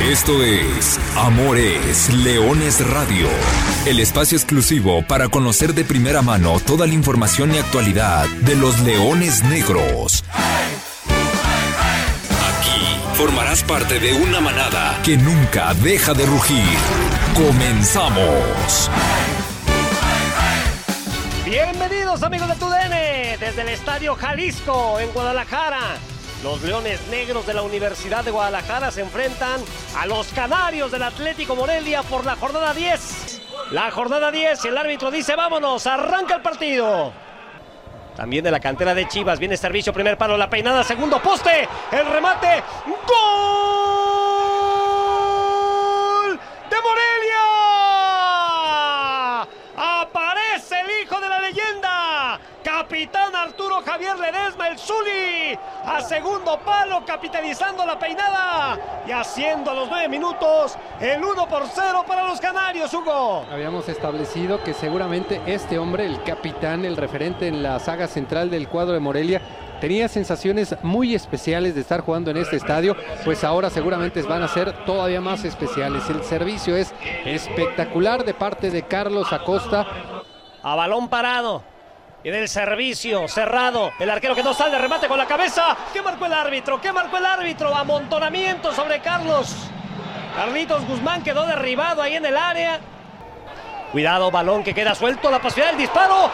Esto es Amores Leones Radio, el espacio exclusivo para conocer de primera mano toda la información y actualidad de los leones negros. Aquí formarás parte de una manada que nunca deja de rugir. Comenzamos. Bienvenidos amigos de TUDN desde el Estadio Jalisco en Guadalajara. Los Leones Negros de la Universidad de Guadalajara se enfrentan a los Canarios del Atlético Morelia por la jornada 10. La jornada 10 y el árbitro dice vámonos, arranca el partido. También de la cantera de Chivas viene servicio, primer palo, la peinada, segundo poste, el remate, gol de Morelia. Aparece el hijo de la leyenda, capitán Arturo Javier Ledesma, el Zuli, a segundo palo, capitalizando la peinada y haciendo a los nueve minutos el 1 por 0 para los canarios, Hugo. Habíamos establecido que seguramente este hombre, el capitán, el referente en la saga central del cuadro de Morelia, tenía sensaciones muy especiales de estar jugando en este estadio, pues ahora seguramente van a ser todavía más especiales. El servicio es espectacular de parte de Carlos Acosta. A balón parado. Y del servicio cerrado. El arquero que no sale, remate con la cabeza. ¿Qué marcó el árbitro? ¿Qué marcó el árbitro? Amontonamiento sobre Carlos. Carlitos Guzmán quedó derribado ahí en el área. Cuidado, balón que queda suelto. La posibilidad del disparo.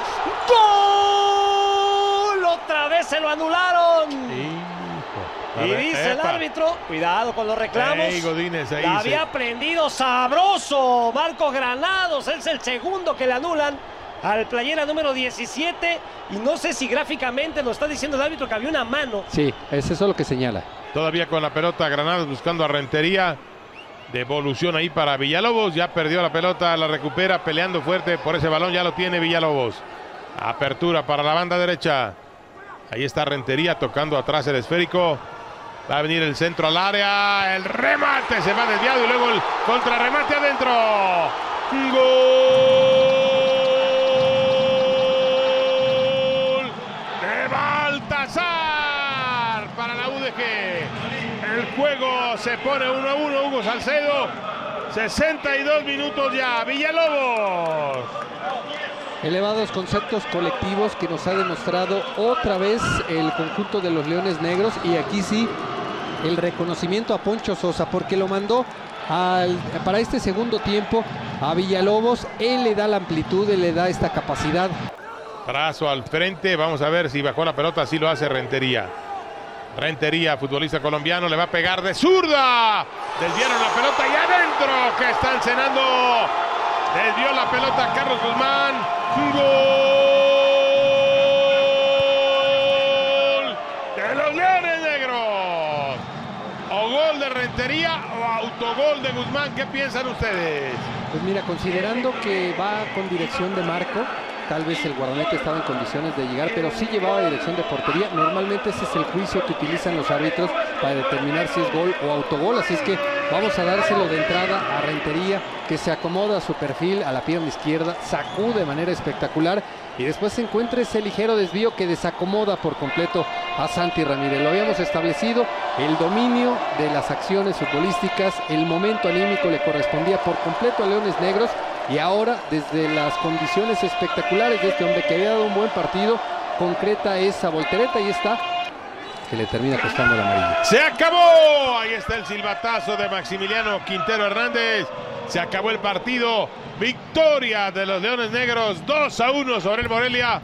¡Gol! Otra vez se lo anularon. Y dice el árbitro, cuidado con los reclamos. Ey, Godínez, ahí La se- había prendido sabroso. Marco Granados es el segundo que le anulan al playera número 17. Y no sé si gráficamente lo está diciendo el árbitro que había una mano. Sí, es eso lo que señala. Todavía con la pelota Granados buscando a Rentería. Devolución ahí para Villalobos. Ya perdió la pelota, la recupera peleando fuerte por ese balón. Ya lo tiene Villalobos. Apertura para la banda derecha. Ahí está Rentería tocando atrás el esférico. Va a venir el centro al área. El remate se va desviado y luego el contrarremate adentro. Gol se pone 1 a 1. Hugo Salcedo. 62 minutos ya. Villalobos. Elevados conceptos colectivos que nos ha demostrado otra vez el conjunto de los Leones Negros y aquí sí el reconocimiento a Poncho Sosa porque lo mandó al- para este segundo tiempo a Villalobos, él le da la amplitud, él le da esta capacidad. Trazo al frente. Vamos a ver si bajó la pelota. Así lo hace Rentería. Rentería, futbolista colombiano, le va a pegar de zurda. Desviaron la pelota y adentro que están cenando. Desvió la pelota Carlos Guzmán. Gol de los Leones Negros. O gol de Rentería o autogol de Guzmán. ¿Qué piensan ustedes? Pues mira, considerando que va con dirección de marco, tal vez el guardamete estaba en condiciones de llegar, pero sí llevaba dirección de portería. Normalmente ese es el juicio que utilizan los árbitros para determinar si es gol o autogol. Así es que vamos a dárselo de entrada a Rentería, que se acomoda a su perfil, a la pierna izquierda, sacude de manera espectacular y después se encuentra ese ligero desvío que desacomoda por completo a Santi Ramírez. Lo habíamos establecido, el dominio de las acciones futbolísticas, el momento anímico le correspondía por completo a Leones Negros y ahora desde las condiciones espectaculares de este hombre que había dado un buen partido, concreta esa voltereta y está que le termina costando la amarilla. Se acabó. Ahí está el silbatazo de Maximiliano Quintero Hernández. Se acabó el partido. Victoria de los Leones Negros. 2 a 1 sobre el Morelia.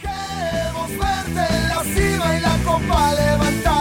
Queremos verte en la cima y la copa levantar.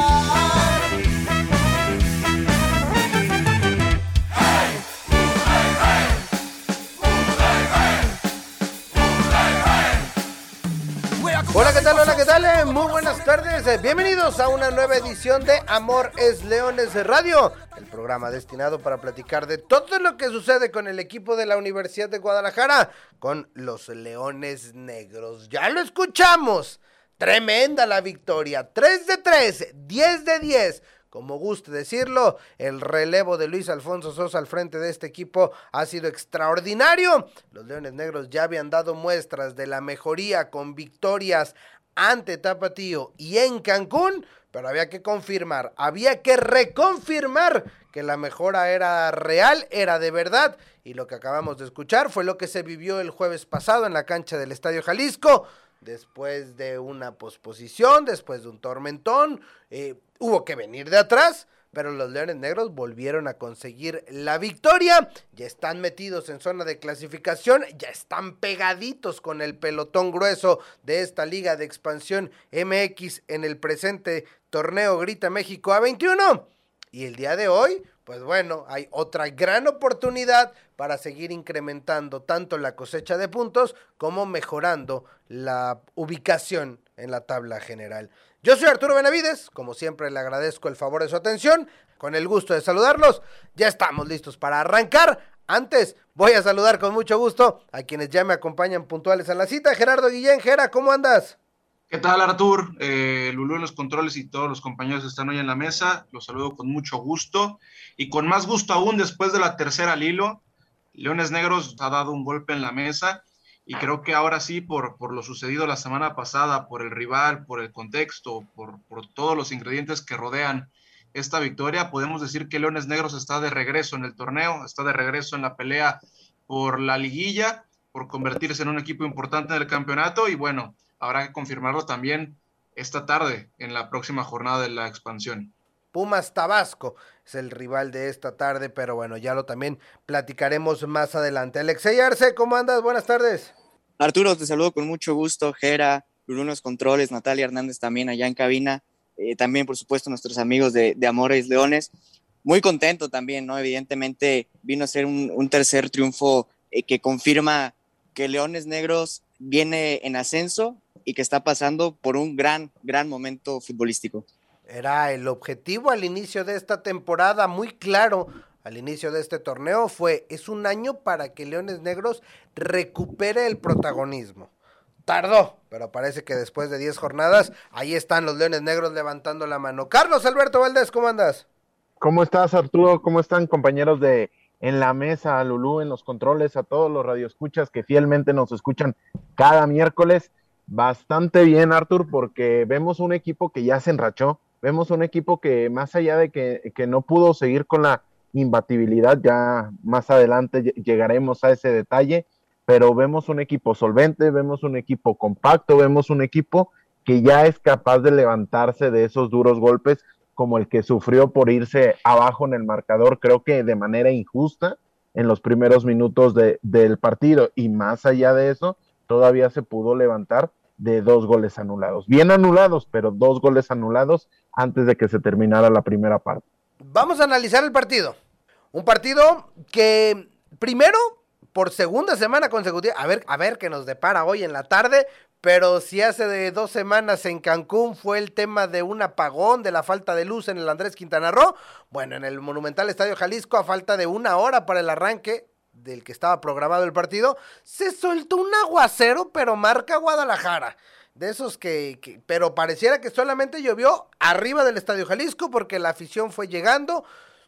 ¿Qué tal? Hola, ¿qué tal? Eh, Muy buenas tardes. Eh, Bienvenidos a una nueva edición de Amor es Leones Radio, el programa destinado para platicar de todo lo que sucede con el equipo de la Universidad de Guadalajara, con los Leones Negros. Ya lo escuchamos. Tremenda la victoria. 3 de 3, 10 de 10. Como guste decirlo, el relevo de Luis Alfonso Sosa al frente de este equipo ha sido extraordinario. Los Leones Negros ya habían dado muestras de la mejoría con victorias ante Tapatío y en Cancún, pero había que confirmar, había que reconfirmar que la mejora era real, era de verdad, y lo que acabamos de escuchar fue lo que se vivió el jueves pasado en la cancha del Estadio Jalisco, después de una posposición, después de un tormentón, eh, hubo que venir de atrás, pero los Leones Negros volvieron a conseguir la victoria. Ya están metidos en zona de clasificación, ya están pegaditos con el pelotón grueso de esta liga de expansión MX en el presente torneo Grita México A21. Y el día de hoy, pues bueno, hay otra gran oportunidad para seguir incrementando tanto la cosecha de puntos como mejorando la ubicación en la tabla general. Yo soy Arturo Benavides, como siempre le agradezco el favor de su atención, con el gusto de saludarlos, ya estamos listos para arrancar. Antes, voy a saludar con mucho gusto a quienes ya me acompañan puntuales a la cita. Gerardo Guillén, Gera, ¿cómo andas? ¿Qué tal, Artur? Eh, Lulú en los controles y todos los compañeros están hoy en la mesa. Los saludo con mucho gusto y con más gusto aún después de la tercera al hilo. Leones Negros ha dado un golpe en la mesa y creo que ahora sí, por, por lo sucedido la semana pasada, por el rival, por el contexto, por, por todos los ingredientes que rodean esta victoria, podemos decir que Leones Negros está de regreso en el torneo, está de regreso en la pelea por la liguilla, por convertirse en un equipo importante en el campeonato y bueno, habrá que confirmarlo también esta tarde en la próxima jornada de la expansión. Pumas Tabasco es el rival de esta tarde, pero bueno, ya lo también platicaremos más adelante. Alexey Arce, ¿cómo andas? Buenas tardes. Arturo, te saludo con mucho gusto. Gera, Brunos Controles, Natalia Hernández también allá en cabina. Eh, también, por supuesto, nuestros amigos de, de, Amores Leones. Muy contento también, ¿no? Evidentemente vino a ser un, un tercer triunfo eh, que confirma que Leones Negros viene en ascenso y que está pasando por un gran, gran momento futbolístico. Era el objetivo al inicio de esta temporada, muy claro al inicio de este torneo, fue, es un año para que Leones Negros recupere el protagonismo. Tardó, pero parece que después de 10 jornadas, ahí están los Leones Negros levantando la mano. Carlos Alberto Valdés, ¿cómo andas? ¿Cómo estás, Arturo? ¿Cómo están, compañeros de en la mesa, a Lulú en los controles, a todos los radioescuchas que fielmente nos escuchan cada miércoles? Bastante bien, Artur, porque vemos un equipo que ya se enrachó, vemos un equipo que más allá de que, que, no pudo seguir con la imbatibilidad, ya más adelante llegaremos a ese detalle, pero vemos un equipo solvente, vemos un equipo compacto, vemos un equipo que ya es capaz de levantarse de esos duros golpes como el que sufrió por irse abajo en el marcador, creo que de manera injusta en los primeros minutos de, del partido. Y más allá de eso, todavía se pudo levantar de dos goles anulados. Bien anulados, pero dos goles anulados antes de que se terminara la primera parte. Vamos a analizar el partido. Un partido que primero, por segunda semana consecutiva, a ver, a ver qué nos depara hoy en la tarde, pero si hace de dos semanas en Cancún fue el tema de un apagón, de la falta de luz en el Andrés Quintana Roo, bueno, en el Monumental Estadio Jalisco, a falta de una hora para el arranque, del que estaba programado el partido, se soltó un aguacero, pero marca Guadalajara. De esos que, que, pero pareciera que solamente llovió arriba del Estadio Jalisco porque la afición fue llegando,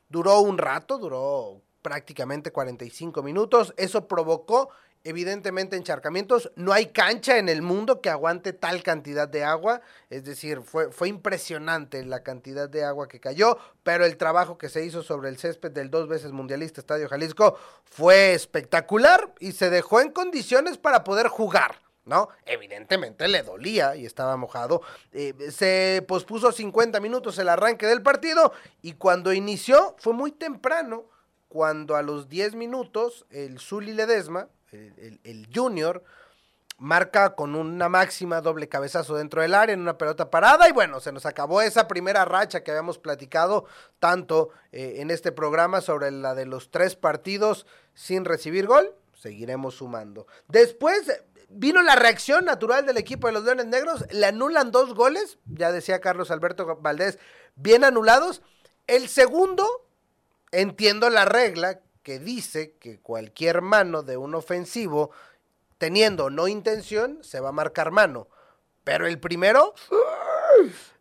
duró un rato, duró prácticamente 45 minutos, eso provocó evidentemente encharcamientos, no hay cancha en el mundo que aguante tal cantidad de agua, es decir, fue, fue impresionante la cantidad de agua que cayó, pero el trabajo que se hizo sobre el césped del dos veces mundialista Estadio Jalisco fue espectacular y se dejó en condiciones para poder jugar. ¿no? Evidentemente le dolía y estaba mojado. Eh, se pospuso 50 minutos el arranque del partido y cuando inició fue muy temprano, cuando a los 10 minutos el Zuli Ledesma, el, Junior, marca con una máxima doble cabezazo dentro del área en una pelota parada y bueno, se nos acabó esa primera racha que habíamos platicado tanto eh, en este programa sobre la de los tres partidos sin recibir gol. Seguiremos sumando. Después vino la reacción natural del equipo de los Leones Negros, le anulan dos goles, ya decía Carlos Alberto Valdés, bien anulados. El segundo, entiendo la regla que dice que cualquier mano de un ofensivo, teniendo no intención, se va a marcar mano. Pero el primero,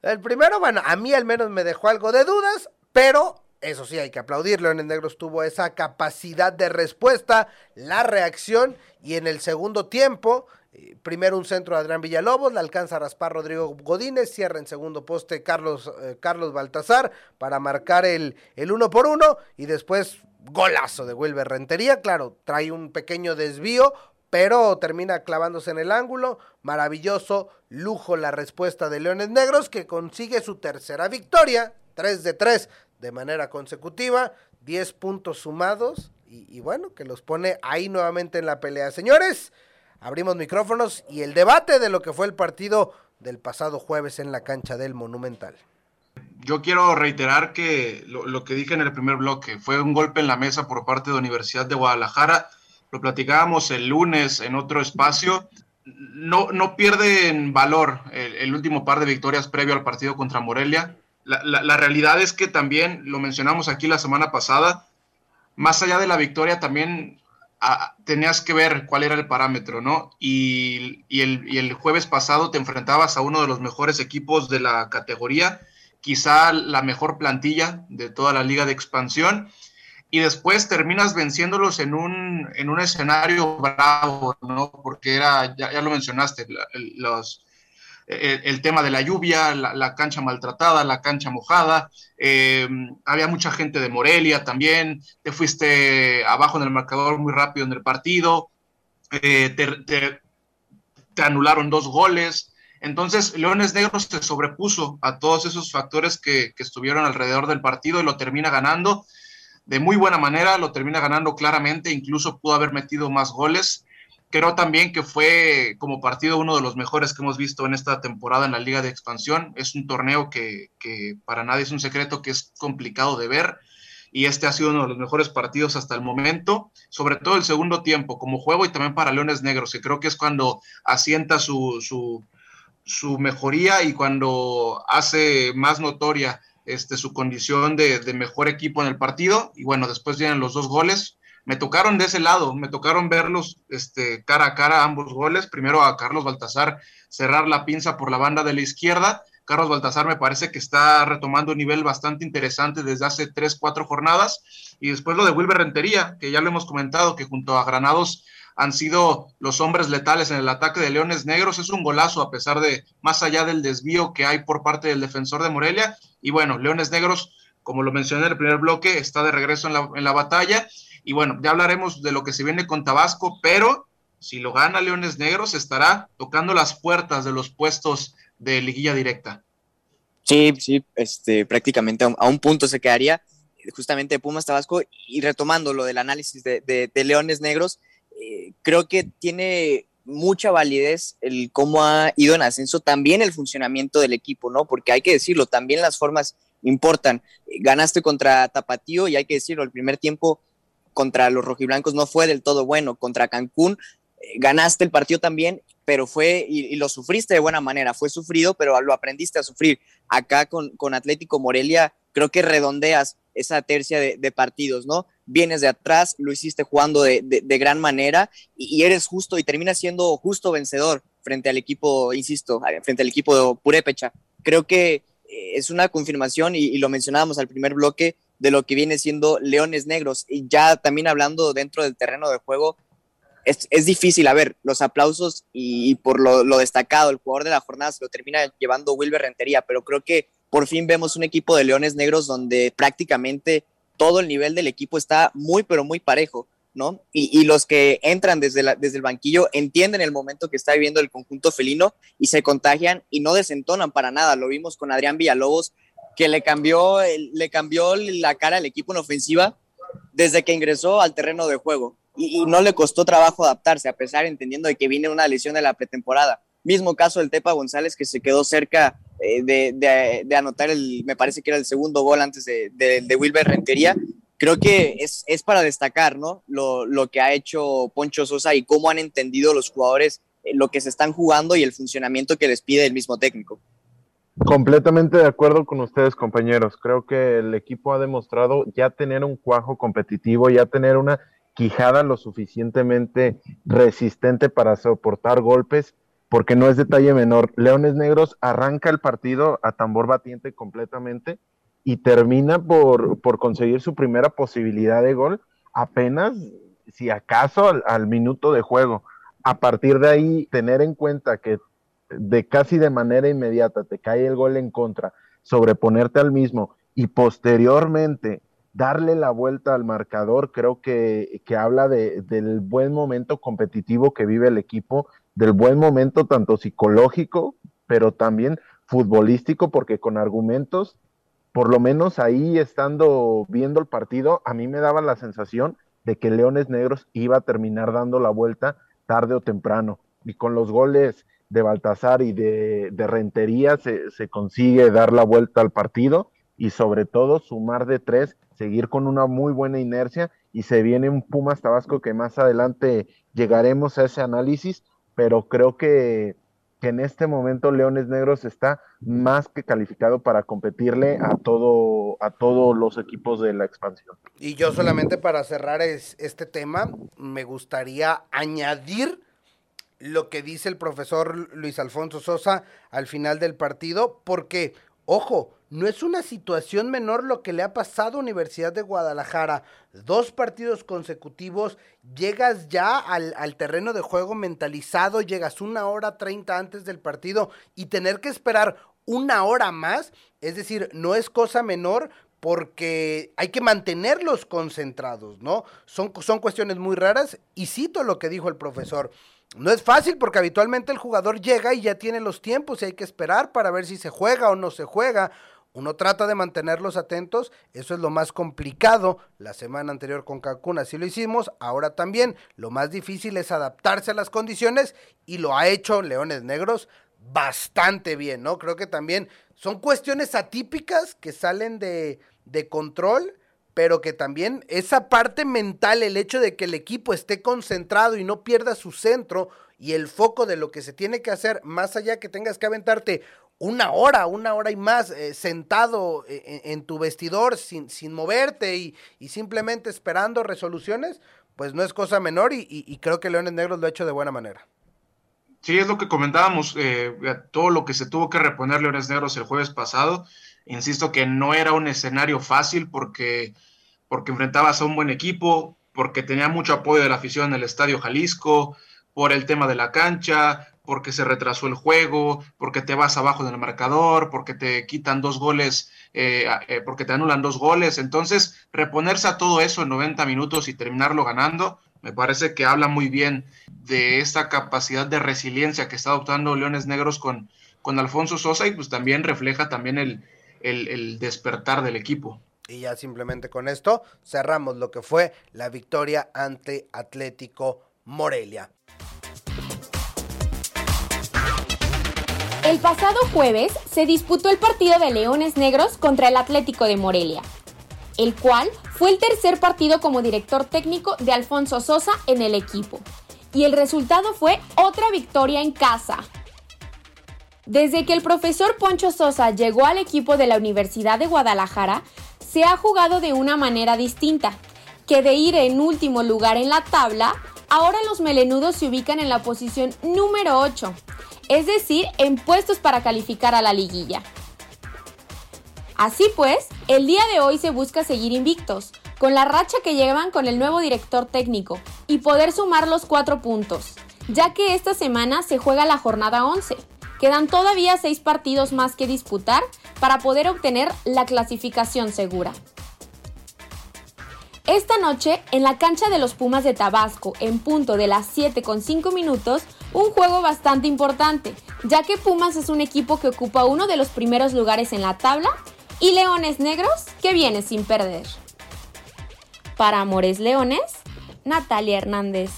el primero, bueno, a mí al menos me dejó algo de dudas, pero eso sí, hay que aplaudir. Leones Negros tuvo esa capacidad de respuesta, la reacción, y en el segundo tiempo, Eh, primero un centro de Adrián Villalobos, le alcanza a raspar Rodrigo Godínez, cierra en segundo poste Carlos, eh, Carlos Baltazar para marcar el, el uno por uno y después golazo de Wilber Rentería, claro, trae un pequeño desvío, pero termina clavándose en el ángulo. Maravilloso lujo la respuesta de Leones Negros que consigue su tercera victoria, 3 de 3 de manera consecutiva, 10 puntos sumados y, y bueno, que los pone ahí nuevamente en la pelea. Señores, abrimos micrófonos y el debate de lo que fue el partido del pasado jueves en la cancha del Monumental. Yo quiero reiterar que lo, lo, que dije en el primer bloque fue un golpe en la mesa por parte de Universidad de Guadalajara. Lo platicábamos el lunes en otro espacio. No, no pierden valor el, el último par de victorias previo al partido contra Morelia. La, la, la, realidad es que también, lo mencionamos aquí la semana pasada, más allá de la victoria también a, tenías que ver cuál era el parámetro, ¿no? Y, y, el, y, el, jueves pasado te enfrentabas a uno de los mejores equipos de la categoría, quizá la mejor plantilla de toda la liga de expansión, y después terminas venciéndolos en un, en un escenario bravo, ¿no? Porque era, ya, lo mencionaste, los, el, tema de la lluvia, la, cancha maltratada, la cancha mojada, eh, había mucha gente de Morelia también, te fuiste abajo en el marcador muy rápido en el partido, eh, te, anularon dos goles, entonces Leones Negros se sobrepuso a todos esos factores que, estuvieron alrededor del partido y lo termina ganando de muy buena manera, lo termina ganando claramente, incluso pudo haber metido más goles creo también que fue como partido uno de los mejores que hemos visto en esta temporada en la Liga de Expansión. Es un torneo que, para nadie es un secreto que es complicado de ver y este ha sido uno de los mejores partidos hasta el momento, sobre todo el segundo tiempo como juego y también para Leones Negros, que creo que es cuando asienta su, su mejoría y cuando hace más notoria este, su condición de, mejor equipo en el partido. Y bueno, después vienen los dos goles me tocaron de ese lado, me tocaron verlos este, cara a cara ambos goles. Primero a Carlos Baltasar cerrar la pinza por la banda de la izquierda. Carlos Baltasar me parece que está retomando un nivel bastante interesante desde hace tres, cuatro jornadas. Y después lo de Wilber Rentería, que ya lo hemos comentado, que junto a Granados han sido los hombres letales en el ataque de Leones Negros. Es un golazo a pesar de, más allá del desvío que hay por parte del defensor de Morelia. Y bueno, Leones Negros, como lo mencioné en el primer bloque, está de regreso en la, en la batalla y bueno, ya hablaremos de lo que se viene con Tabasco, pero si lo gana Leones Negros, estará tocando las puertas de los puestos de liguilla directa. Sí, sí, este, prácticamente a un punto se quedaría justamente Pumas Tabasco y retomando lo del análisis de, de Leones Negros, eh, creo que tiene mucha validez el cómo ha ido en ascenso, también el funcionamiento del equipo, ¿no? Porque hay que decirlo, también las formas importan. Ganaste contra Tapatío y hay que decirlo, el primer tiempo contra los rojiblancos no fue del todo bueno. Contra Cancún eh, ganaste el partido también, pero fue, y, lo sufriste de buena manera, fue sufrido, pero lo aprendiste a sufrir. Acá con, con Atlético Morelia, creo que redondeas esa tercia de, partidos, ¿no? Vienes de atrás, lo hiciste jugando de, de, gran manera y, eres justo y terminas siendo justo vencedor frente al equipo, insisto, frente al equipo de Purépecha. Creo que eh, es una confirmación y, lo mencionábamos al primer bloque de lo que viene siendo Leones Negros. Y ya también hablando dentro del terreno de juego, es, es difícil, a ver, los aplausos y, y por lo, lo, destacado, el jugador de la jornada se lo termina llevando Wilber Rentería, pero creo que por fin vemos un equipo de Leones Negros donde prácticamente todo el nivel del equipo está muy, pero muy parejo. ¿no? Y, los que entran desde, la, desde el banquillo entienden el momento que está viviendo el conjunto felino y se contagian y no desentonan para nada. Lo vimos con Adrián Villalobos, que le cambió, le cambió la cara al equipo en ofensiva desde que ingresó al terreno de juego. Y, y, no le costó trabajo adaptarse, a pesar entendiendo de que viene una lesión de la pretemporada. Mismo caso del Tepa González, que se quedó cerca eh, de, anotar el, me parece que era el segundo gol antes de, de Wilber Rentería. Creo que es, es para destacar, ¿no? Lo, lo, que ha hecho Poncho Sosa y cómo han entendido los jugadores eh, lo que se están jugando y el funcionamiento que les pide el mismo técnico. Completamente de acuerdo con ustedes, compañeros. Creo que el equipo ha demostrado ya tener un cuajo competitivo, ya tener una quijada lo suficientemente resistente para soportar golpes, porque no es detalle menor. Leones Negros arranca el partido a tambor batiente completamente y termina por, por conseguir su primera posibilidad de gol apenas, si acaso, al, al minuto de juego a partir de ahí tener en cuenta que de casi de manera inmediata te cae el gol en contra, sobreponerte al mismo y posteriormente darle la vuelta al marcador, creo que, que habla de, del buen momento competitivo que vive el equipo, del buen momento tanto psicológico, pero también futbolístico, porque con argumentos, por lo menos ahí estando viendo el partido, a mí me daba la sensación de que Leones Negros iba a terminar dando la vuelta tarde o temprano. Y con los goles de Baltasar y de, de Rentería se, se, consigue dar la vuelta al partido y sobre todo sumar de tres, seguir con una muy buena inercia y se viene un Pumas Tabasco que más adelante llegaremos a ese análisis, pero creo que, que en este momento Leones Negros está más que calificado para competirle a todo a todos los equipos de la expansión. Y yo solamente para cerrar es, este tema me gustaría añadir lo que dice el profesor Luis Alfonso Sosa al final del partido, porque, ojo, no es una situación menor lo que le ha pasado a Universidad de Guadalajara. Dos partidos consecutivos, llegas ya al, al, terreno de juego mentalizado, llegas una hora treinta antes del partido y tener que esperar una hora más, es decir, no es cosa menor porque hay que mantenerlos concentrados, ¿no? Son, son cuestiones muy raras y cito lo que dijo el profesor. No es fácil porque habitualmente el jugador llega y ya tiene los tiempos y hay que esperar para ver si se juega o no se juega. Uno trata de mantenerlos atentos, eso es lo más complicado. La semana anterior con Cancún así lo hicimos, ahora también. Lo más difícil es adaptarse a las condiciones y lo ha hecho Leones Negros bastante bien, ¿no? Creo que también son cuestiones atípicas que salen de, de control pero que también esa parte mental, el hecho de que el equipo esté concentrado y no pierda su centro y el foco de lo que se tiene que hacer, más allá que tengas que aventarte una hora, una hora y más eh, sentado en, en, tu vestidor sin, sin moverte y, y, simplemente esperando resoluciones, pues no es cosa menor y, y, y, creo que Leones Negros lo ha hecho de buena manera. Sí, es lo que comentábamos, eh, todo lo que se tuvo que reponer Leones Negros el jueves pasado Insisto que no era un escenario fácil porque, porque enfrentabas a un buen equipo, porque tenía mucho apoyo de la afición en el Estadio Jalisco, por el tema de la cancha, porque se retrasó el juego, porque te vas abajo del marcador, porque te quitan dos goles, eh, eh, porque te anulan dos goles. Entonces, reponerse a todo eso en 90 minutos y terminarlo ganando, me parece que habla muy bien de esta capacidad de resiliencia que está adoptando Leones Negros con, con Alfonso Sosa y pues también refleja también el, el, el despertar del equipo. Y ya simplemente con esto cerramos lo que fue la victoria ante Atlético Morelia. El pasado jueves se disputó el partido de Leones Negros contra el Atlético de Morelia, el cual fue el tercer partido como director técnico de Alfonso Sosa en el equipo. Y el resultado fue otra victoria en casa, desde que el profesor Poncho Sosa llegó al equipo de la Universidad de Guadalajara, se ha jugado de una manera distinta, que de ir en último lugar en la tabla, ahora los melenudos se ubican en la posición número 8, es decir, en puestos para calificar a la liguilla. Así pues, el día de hoy se busca seguir invictos, con la racha que llevan con el nuevo director técnico, y poder sumar los cuatro puntos, ya que esta semana se juega la jornada 11 Quedan todavía seis partidos más que disputar para poder obtener la clasificación segura. Esta noche, en la cancha de los Pumas de Tabasco, en punto de las 7 con 5 minutos, un juego bastante importante, ya que Pumas es un equipo que ocupa uno de los primeros lugares en la tabla y Leones Negros que viene sin perder. Para Amores Leones, Natalia Hernández.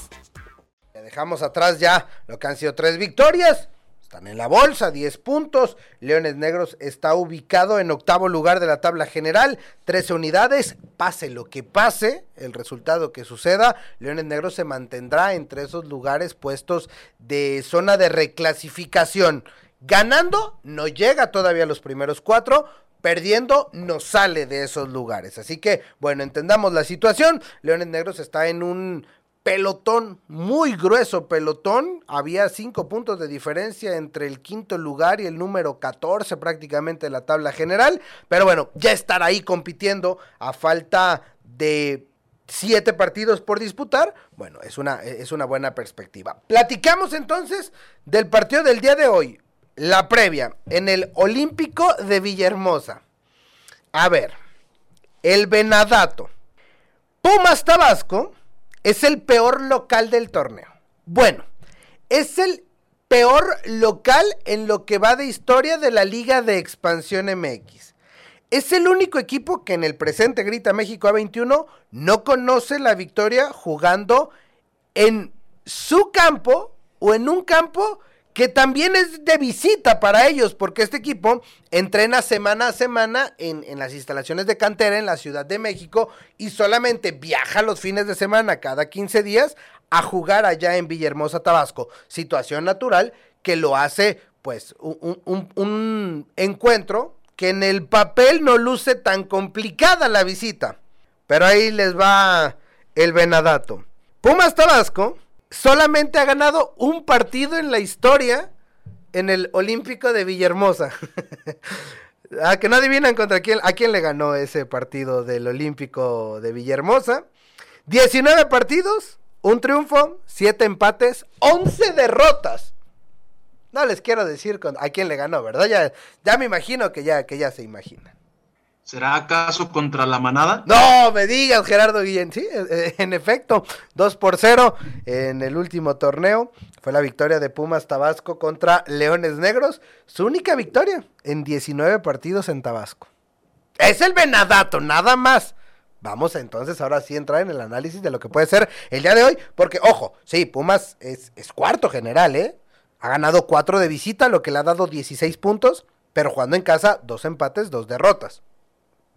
Dejamos atrás ya lo que han sido tres victorias están en la bolsa, 10 puntos. Leones Negros está ubicado en octavo lugar de la tabla general, 13 unidades. Pase lo que pase, el resultado que suceda, Leones Negros se mantendrá entre esos lugares puestos de zona de reclasificación. Ganando, no llega todavía a los primeros cuatro, perdiendo no sale de esos lugares. Así que, bueno, entendamos la situación. Leones Negros está en un pelotón, muy grueso pelotón. Había cinco puntos de diferencia entre el quinto lugar y el número 14 prácticamente de la tabla general. Pero bueno, ya estar ahí compitiendo a falta de siete partidos por disputar, bueno, es una, es una buena perspectiva. Platicamos entonces del partido del día de hoy, la previa, en el Olímpico de Villahermosa. A ver, el Venadato. Pumas Tabasco es el peor local del torneo. Bueno, es el peor local en lo que va de historia de la Liga de Expansión MX. Es el único equipo que en el presente Grita México A21 no conoce la victoria jugando en su campo o en un campo que también es de visita para ellos, porque este equipo entrena semana a semana en, las instalaciones de cantera en la Ciudad de México y solamente viaja los fines de semana cada 15 días a jugar allá en Villahermosa, Tabasco. Situación natural que lo hace pues un, un encuentro que en el papel no luce tan complicada la visita. Pero ahí les va el venadato. Pumas Tabasco solamente ha ganado un partido en la historia en el Olímpico de Villahermosa. a ah, que no adivinan contra quién, a quién le ganó ese partido del Olímpico de Villahermosa. 19 partidos, un triunfo, 7 empates, 11 derrotas. No les quiero decir a quién le ganó, ¿verdad? Ya, ya me imagino que ya, que ya se imagina. ¿Será acaso contra la manada? No, me digas, Gerardo Guillén. Sí, eh, eh, en efecto, 2 por 0 en el último torneo. Fue la victoria de Pumas Tabasco contra Leones Negros. Su única victoria en 19 partidos en Tabasco. Es el Venadato, nada más. Vamos entonces ahora sí entrar en el análisis de lo que puede ser el día de hoy. Porque, ojo, sí, Pumas es, es cuarto general, ¿eh? Ha ganado 4 de visita, lo que le ha dado 16 puntos. Pero jugando en casa, dos empates, dos derrotas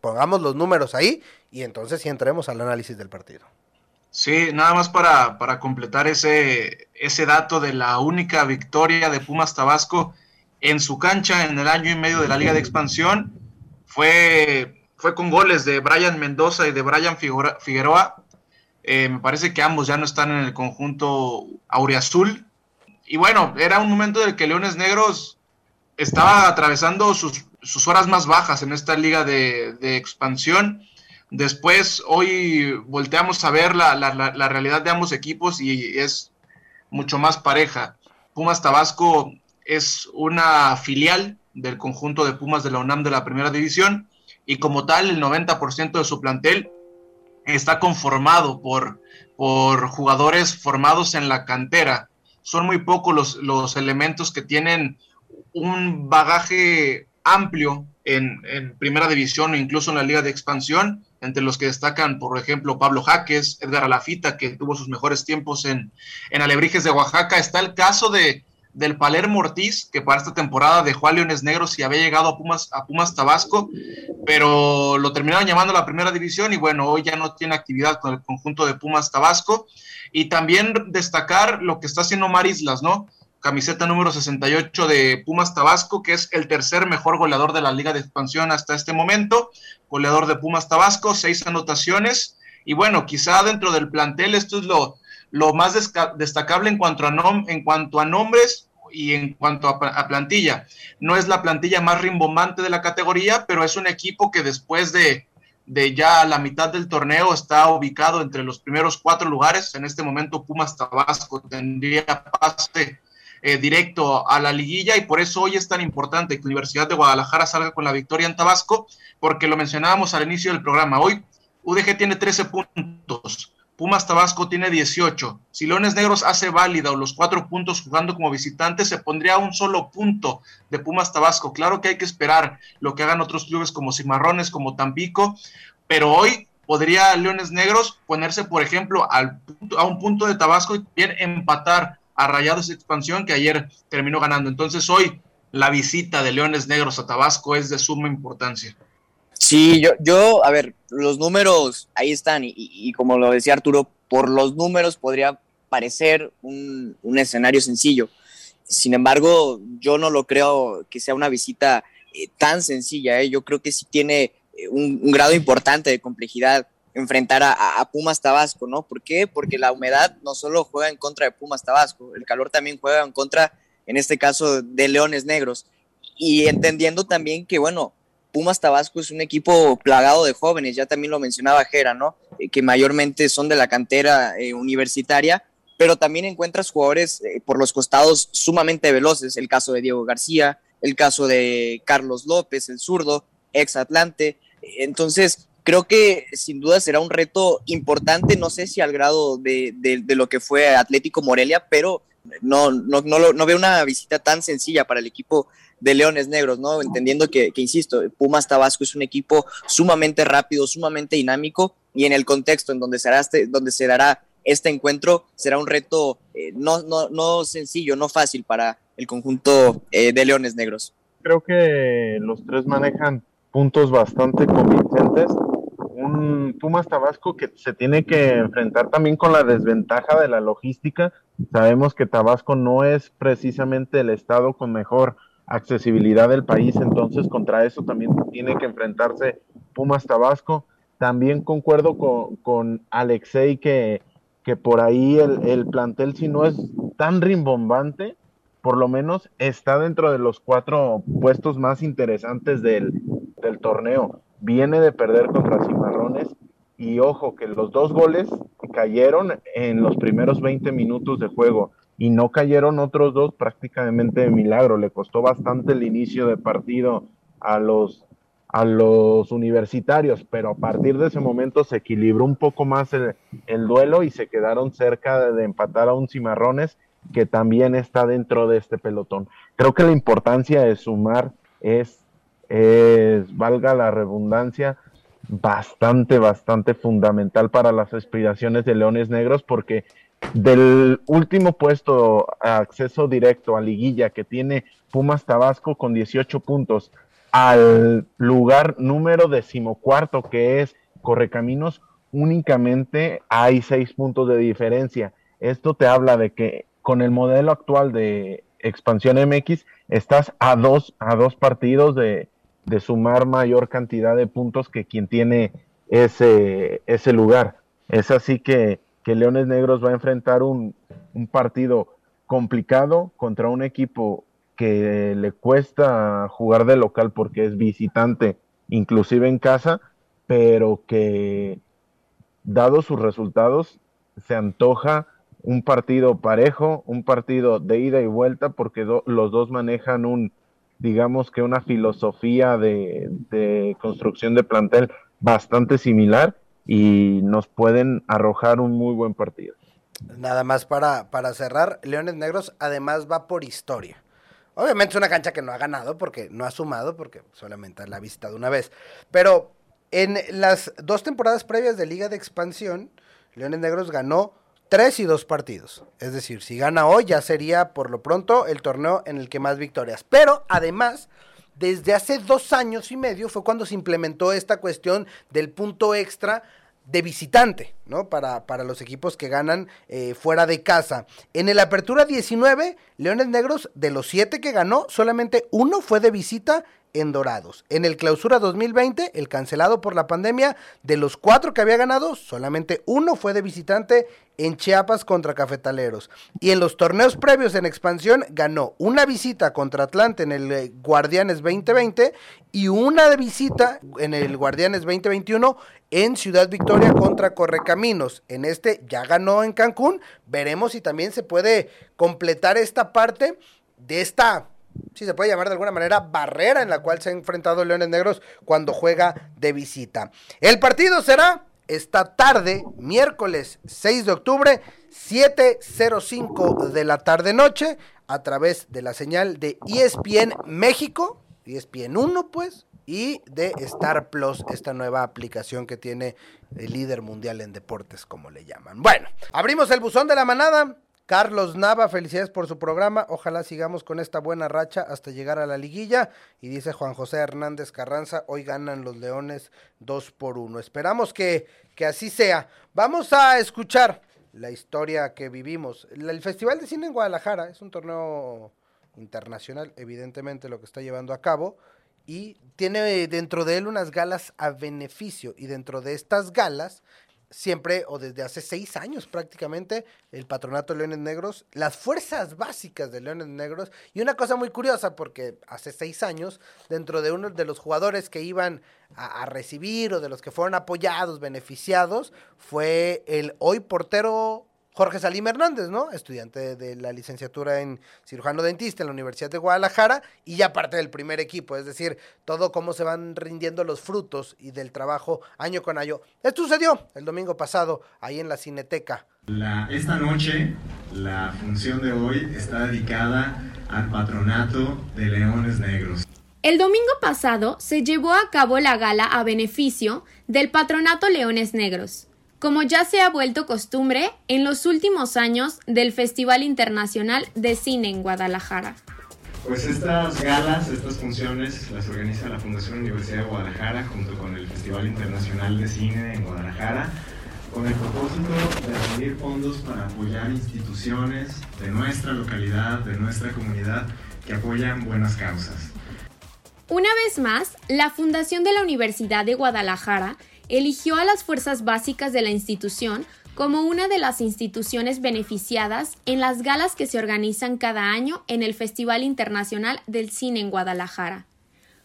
pongamos los números ahí y entonces sí entremos al análisis del partido. Sí, nada más para, para completar ese, ese dato de la única victoria de Pumas Tabasco en su cancha en el año y medio de la Liga de Expansión fue, fue con goles de Brian Mendoza y de Brian Figueroa. Eh, me parece que ambos ya no están en el conjunto Aureazul. Y bueno, era un momento en el que Leones Negros estaba atravesando sus sus horas más bajas en esta liga de, expansión. Después, hoy volteamos a ver la, realidad de ambos equipos y es mucho más pareja. Pumas Tabasco es una filial del conjunto de Pumas de la UNAM de la primera división y como tal el 90% de su plantel está conformado por, por jugadores formados en la cantera. Son muy pocos los, los elementos que tienen un bagaje amplio en, primera división o incluso en la liga de expansión, entre los que destacan, por ejemplo, Pablo Jaques, Edgar Alafita, que tuvo sus mejores tiempos en, en Alebrijes de Oaxaca. Está el caso de, del Palermo Ortiz, que para esta temporada dejó a Leones Negros y había llegado a Pumas, a Pumas Tabasco, pero lo terminaron llamando a la primera división y bueno, hoy ya no tiene actividad con el conjunto de Pumas Tabasco. Y también destacar lo que está haciendo Mar Islas, ¿no? Camiseta número 68 de Pumas Tabasco, que es el tercer mejor goleador de la Liga de Expansión hasta este momento. Goleador de Pumas Tabasco, seis anotaciones. Y bueno, quizá dentro del plantel esto es lo, lo más destacable en cuanto, a en cuanto a nombres y en cuanto a, plantilla. No es la plantilla más rimbombante de la categoría, pero es un equipo que después de, de ya la mitad del torneo está ubicado entre los primeros cuatro lugares. En este momento Pumas Tabasco tendría pase eh, directo a la liguilla y por eso hoy es tan importante que Universidad de Guadalajara salga con la victoria en Tabasco, porque lo mencionábamos al inicio del programa. Hoy UDG tiene 13 puntos, Pumas Tabasco tiene 18. Si Leones Negros hace válida o los cuatro puntos jugando como visitante, se pondría un solo punto de Pumas Tabasco. Claro que hay que esperar lo que hagan otros clubes como Cimarrones, como Tampico, pero hoy podría Leones Negros ponerse, por ejemplo, al, a un punto de Tabasco y bien empatar a Rayados Expansión, que ayer terminó ganando. Entonces hoy la visita de Leones Negros a Tabasco es de suma importancia. Sí, yo, yo a ver, los números ahí están y, como lo decía Arturo, por los números podría parecer un, escenario sencillo. Sin embargo, yo no lo creo que sea una visita eh, tan sencilla. ¿eh? Yo creo que sí tiene eh, un, un, grado importante de complejidad enfrentar a, Pumas Tabasco, ¿no? ¿Por qué? Porque la humedad no solo juega en contra de Pumas Tabasco, el calor también juega en contra, en este caso, de Leones Negros. Y entendiendo también que, bueno, Pumas Tabasco es un equipo plagado de jóvenes, ya también lo mencionaba Jera, ¿no? Eh, que mayormente son de la cantera eh, universitaria, pero también encuentras jugadores eh, por los costados sumamente veloces, el caso de Diego García, el caso de Carlos López, el zurdo, ex Atlante. Entonces, creo que sin duda será un reto importante, no sé si al grado de, lo que fue Atlético Morelia, pero no, no, no, no, veo una visita tan sencilla para el equipo de Leones Negros, ¿no? Entendiendo que, insisto, Pumas Tabasco es un equipo sumamente rápido, sumamente dinámico y en el contexto en donde, será este, donde se dará este encuentro será un reto eh, no, no, no, sencillo, no fácil para el conjunto eh, de Leones Negros. Creo que los tres manejan puntos bastante convincentes. Un Pumas Tabasco que se tiene que enfrentar también con la desventaja de la logística. Sabemos que Tabasco no es precisamente el estado con mejor accesibilidad del país, entonces contra eso también tiene que enfrentarse Pumas Tabasco. También concuerdo con, con Alexei que, que por ahí el, el, plantel, si no es tan rimbombante, por lo menos está dentro de los cuatro puestos más interesantes del, del torneo. Viene de perder contra Cimarrones y ojo que los dos goles cayeron en los primeros 20 minutos de juego y no cayeron otros dos prácticamente de milagro. Le costó bastante el inicio de partido a los, a los universitarios, pero a partir de ese momento se equilibró un poco más el, duelo y se quedaron cerca de, empatar a un Cimarrones que también está dentro de este pelotón. Creo que la importancia de sumar es, es valga la redundancia, bastante, bastante fundamental para las aspiraciones de Leones Negros porque del último puesto a acceso directo a liguilla que tiene Pumas Tabasco con 18 puntos al lugar número decimocuarto que es Correcaminos, únicamente hay 6 puntos de diferencia. Esto te habla de que con el modelo actual de expansión MX estás a dos, a dos partidos de, de sumar mayor cantidad de puntos que quien tiene ese, ese lugar. Es así que que Leones Negros va a enfrentar un, partido complicado contra un equipo que le cuesta jugar de local porque es visitante, inclusive en casa, pero que dado sus resultados se antoja un partido parejo, un partido de ida y vuelta, porque los dos manejan un, digamos que una filosofía de, construcción de plantel bastante similar y nos pueden arrojar un muy buen partido. Nada más para, para cerrar, Leones Negros además va por historia. Obviamente es una cancha que no ha ganado porque no ha sumado, porque solamente la ha visitado una vez. Pero en las dos temporadas previas de Liga de Expansión, Leones Negros ganó tres y dos partidos. Es decir, si gana hoy ya sería por lo pronto el torneo en el que más victorias. Pero además desde hace dos años y medio fue cuando se implementó esta cuestión del punto extra de visitante, ¿no? Para, para los equipos que ganan eh, fuera de casa. En el Apertura 19, Leones Negros, de los siete que ganó, solamente uno fue de visita en Dorados. En el Clausura 2020, el cancelado por la pandemia, de los cuatro que había ganado, solamente uno fue de visitante en Chiapas contra Cafetaleros. Y en los torneos previos en expansión, ganó una visita contra Atlante en el eh, Guardianes 2020 y una de visita en el Guardianes 2021 en Ciudad Victoria contra Correcaminos. En este ya ganó en Cancún. Veremos si también se puede completar esta parte de esta si se puede llamar de alguna manera, barrera en la cual se ha enfrentado Leones Negros cuando juega de visita. El partido será esta tarde, miércoles 6 de octubre, 7.05 de la tarde-noche, a través de la señal de ESPN México, ESPN 1 pues, y de Star Plus, esta nueva aplicación que tiene el líder mundial en deportes, como le llaman. Bueno, abrimos el buzón de la manada. Carlos Nava, felicidades por su programa. Ojalá sigamos con esta buena racha hasta llegar a la liguilla. Y dice Juan José Hernández Carranza, hoy ganan los Leones 2 por 1. Esperamos que, que así sea. Vamos a escuchar la historia que vivimos. El Festival de Cine en Guadalajara es un torneo internacional, evidentemente lo que está llevando a cabo. Y tiene dentro de él unas galas a beneficio. Y dentro de estas galas siempre o desde hace seis años prácticamente el patronato de Leones Negros, las fuerzas básicas de Leones Negros. Y una cosa muy curiosa porque hace seis años dentro de uno de los jugadores que iban a, a recibir o de los que fueron apoyados, beneficiados, fue el hoy portero Jorge Salim Hernández, ¿no? Estudiante de la licenciatura en cirujano dentista en la Universidad de Guadalajara y ya parte del primer equipo, es decir, todo cómo se van rindiendo los frutos y del trabajo año con año. Esto sucedió el domingo pasado ahí en la Cineteca. La, esta noche, la función de hoy está dedicada al patronato de Leones Negros. El domingo pasado se llevó a cabo la gala a beneficio del patronato Leones Negros como ya se ha vuelto costumbre en los últimos años del Festival Internacional de Cine en Guadalajara. Pues estas galas, estas funciones las organiza la Fundación Universidad de Guadalajara junto con el Festival Internacional de Cine en Guadalajara con el propósito de reunir fondos para apoyar instituciones de nuestra localidad, de nuestra comunidad que apoyan buenas causas. Una vez más, la Fundación de la Universidad de Guadalajara eligió a las fuerzas básicas de la institución como una de las instituciones beneficiadas en las galas que se organizan cada año en el Festival Internacional del Cine en Guadalajara,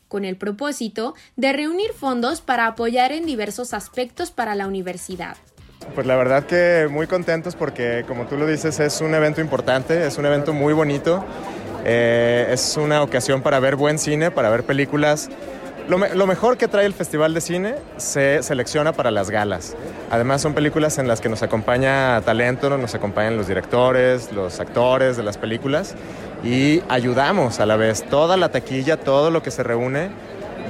con el propósito de reunir fondos para apoyar en diversos aspectos para la universidad. Pues la verdad que muy contentos porque, como tú lo dices, es un evento importante, es un evento muy bonito, eh, es una ocasión para ver buen cine, para ver películas lo, mejor que trae el Festival de Cine se selecciona para las galas. Además son películas en las que nos acompaña talento, nos acompañan los directores, los actores de las películas y ayudamos a la vez. Toda la taquilla, todo lo que se reúne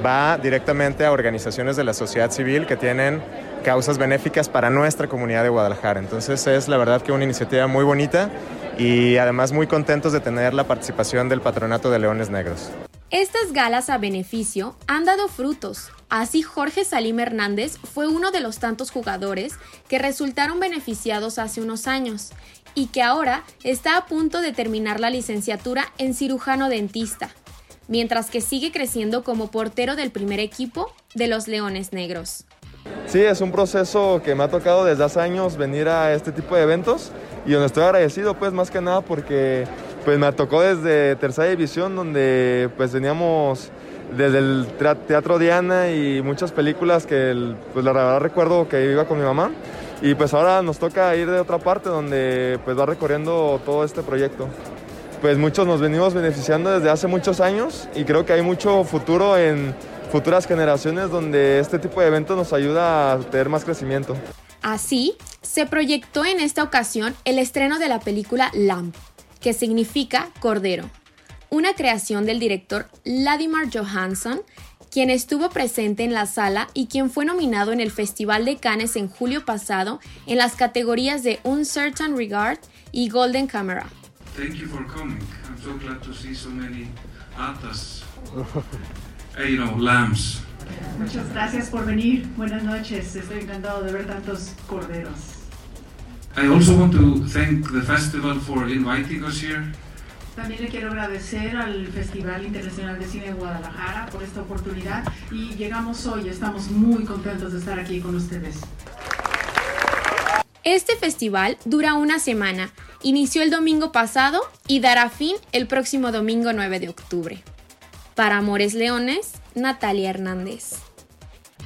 va directamente a organizaciones de la sociedad civil que tienen causas benéficas para nuestra comunidad de Guadalajara. Entonces es la verdad que una iniciativa muy bonita y además muy contentos de tener la participación del Patronato de Leones Negros. Estas galas a beneficio han dado frutos. Así Jorge Salim Hernández fue uno de los tantos jugadores que resultaron beneficiados hace unos años y que ahora está a punto de terminar la licenciatura en cirujano dentista, mientras que sigue creciendo como portero del primer equipo de los Leones Negros. Sí, es un proceso que me ha tocado desde hace años venir a este tipo de eventos y donde estoy agradecido pues más que nada porque pues me tocó desde tercera división donde pues teníamos desde el Teatro Diana y muchas películas que pues la verdad recuerdo que iba con mi mamá y pues ahora nos toca ir de otra parte donde pues va recorriendo todo este proyecto. Pues muchos nos venimos beneficiando desde hace muchos años y creo que hay mucho futuro en futuras generaciones donde este tipo de eventos nos ayuda a tener más crecimiento. Así, se proyectó en esta ocasión el estreno de la película Lamp, que significa cordero, una creación del director Vladimir Johansson, quien estuvo presente en la sala y quien fue nominado en el Festival de Cannes en julio pasado en las categorías de Uncertain Regard y Golden Camera. Thank you for coming. I'm so glad to see so many atas. you know, lambs. Muchas gracias por venir. Buenas noches. Estoy encantado de ver tantos corderos. I also want to thank the festival for inviting us here. También le quiero agradecer al Festival Internacional de Cine de Guadalajara por esta oportunidad y llegamos hoy, estamos muy contentos de estar aquí con ustedes. Este festival dura una semana, inició el domingo pasado y dará fin el próximo domingo 9 de octubre. Para Amores Leones, Natalia Hernández.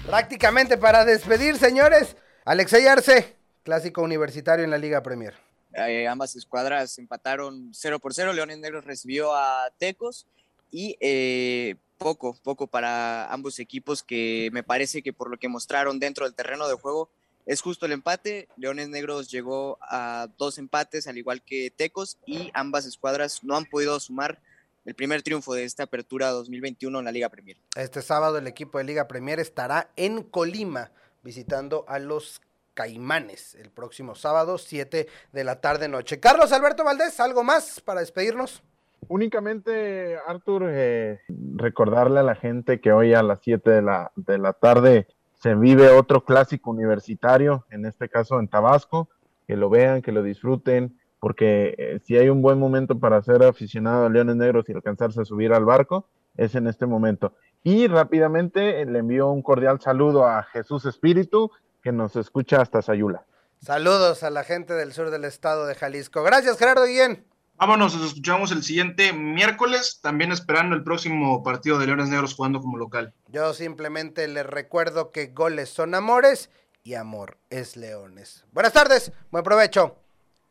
Prácticamente para despedir, señores, Alexey Arce, Clásico universitario en la Liga Premier. Eh, ambas escuadras empataron 0 por 0. Leones Negros recibió a Tecos y eh, poco, poco para ambos equipos que me parece que por lo que mostraron dentro del terreno de juego es justo el empate. Leones Negros llegó a dos empates al igual que Tecos y ambas escuadras no han podido sumar el primer triunfo de esta apertura 2021 en la Liga Premier. Este sábado el equipo de Liga Premier estará en Colima visitando a los Caimanes el próximo sábado, 7 de la tarde noche. Carlos Alberto Valdés, ¿algo más para despedirnos? Únicamente, Artur, eh, recordarle a la gente que hoy a las 7 de la, de la tarde se vive otro clásico universitario, en este caso en Tabasco, que lo vean, que lo disfruten, porque eh, si hay un buen momento para ser aficionado a Leones Negros y alcanzarse a subir al barco, es en este momento. Y rápidamente le envío un cordial saludo a Jesús Espíritu, que nos escucha hasta Sayula. Saludos a la gente del sur del estado de Jalisco. Gracias, Gerardo Guillén. Vámonos, nos escuchamos el siguiente miércoles, también esperando el próximo partido de Leones Negros jugando como local. Yo simplemente les recuerdo que goles son amores y amor es leones. Buenas tardes, buen provecho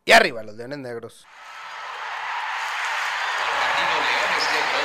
y arriba los Leones Negros.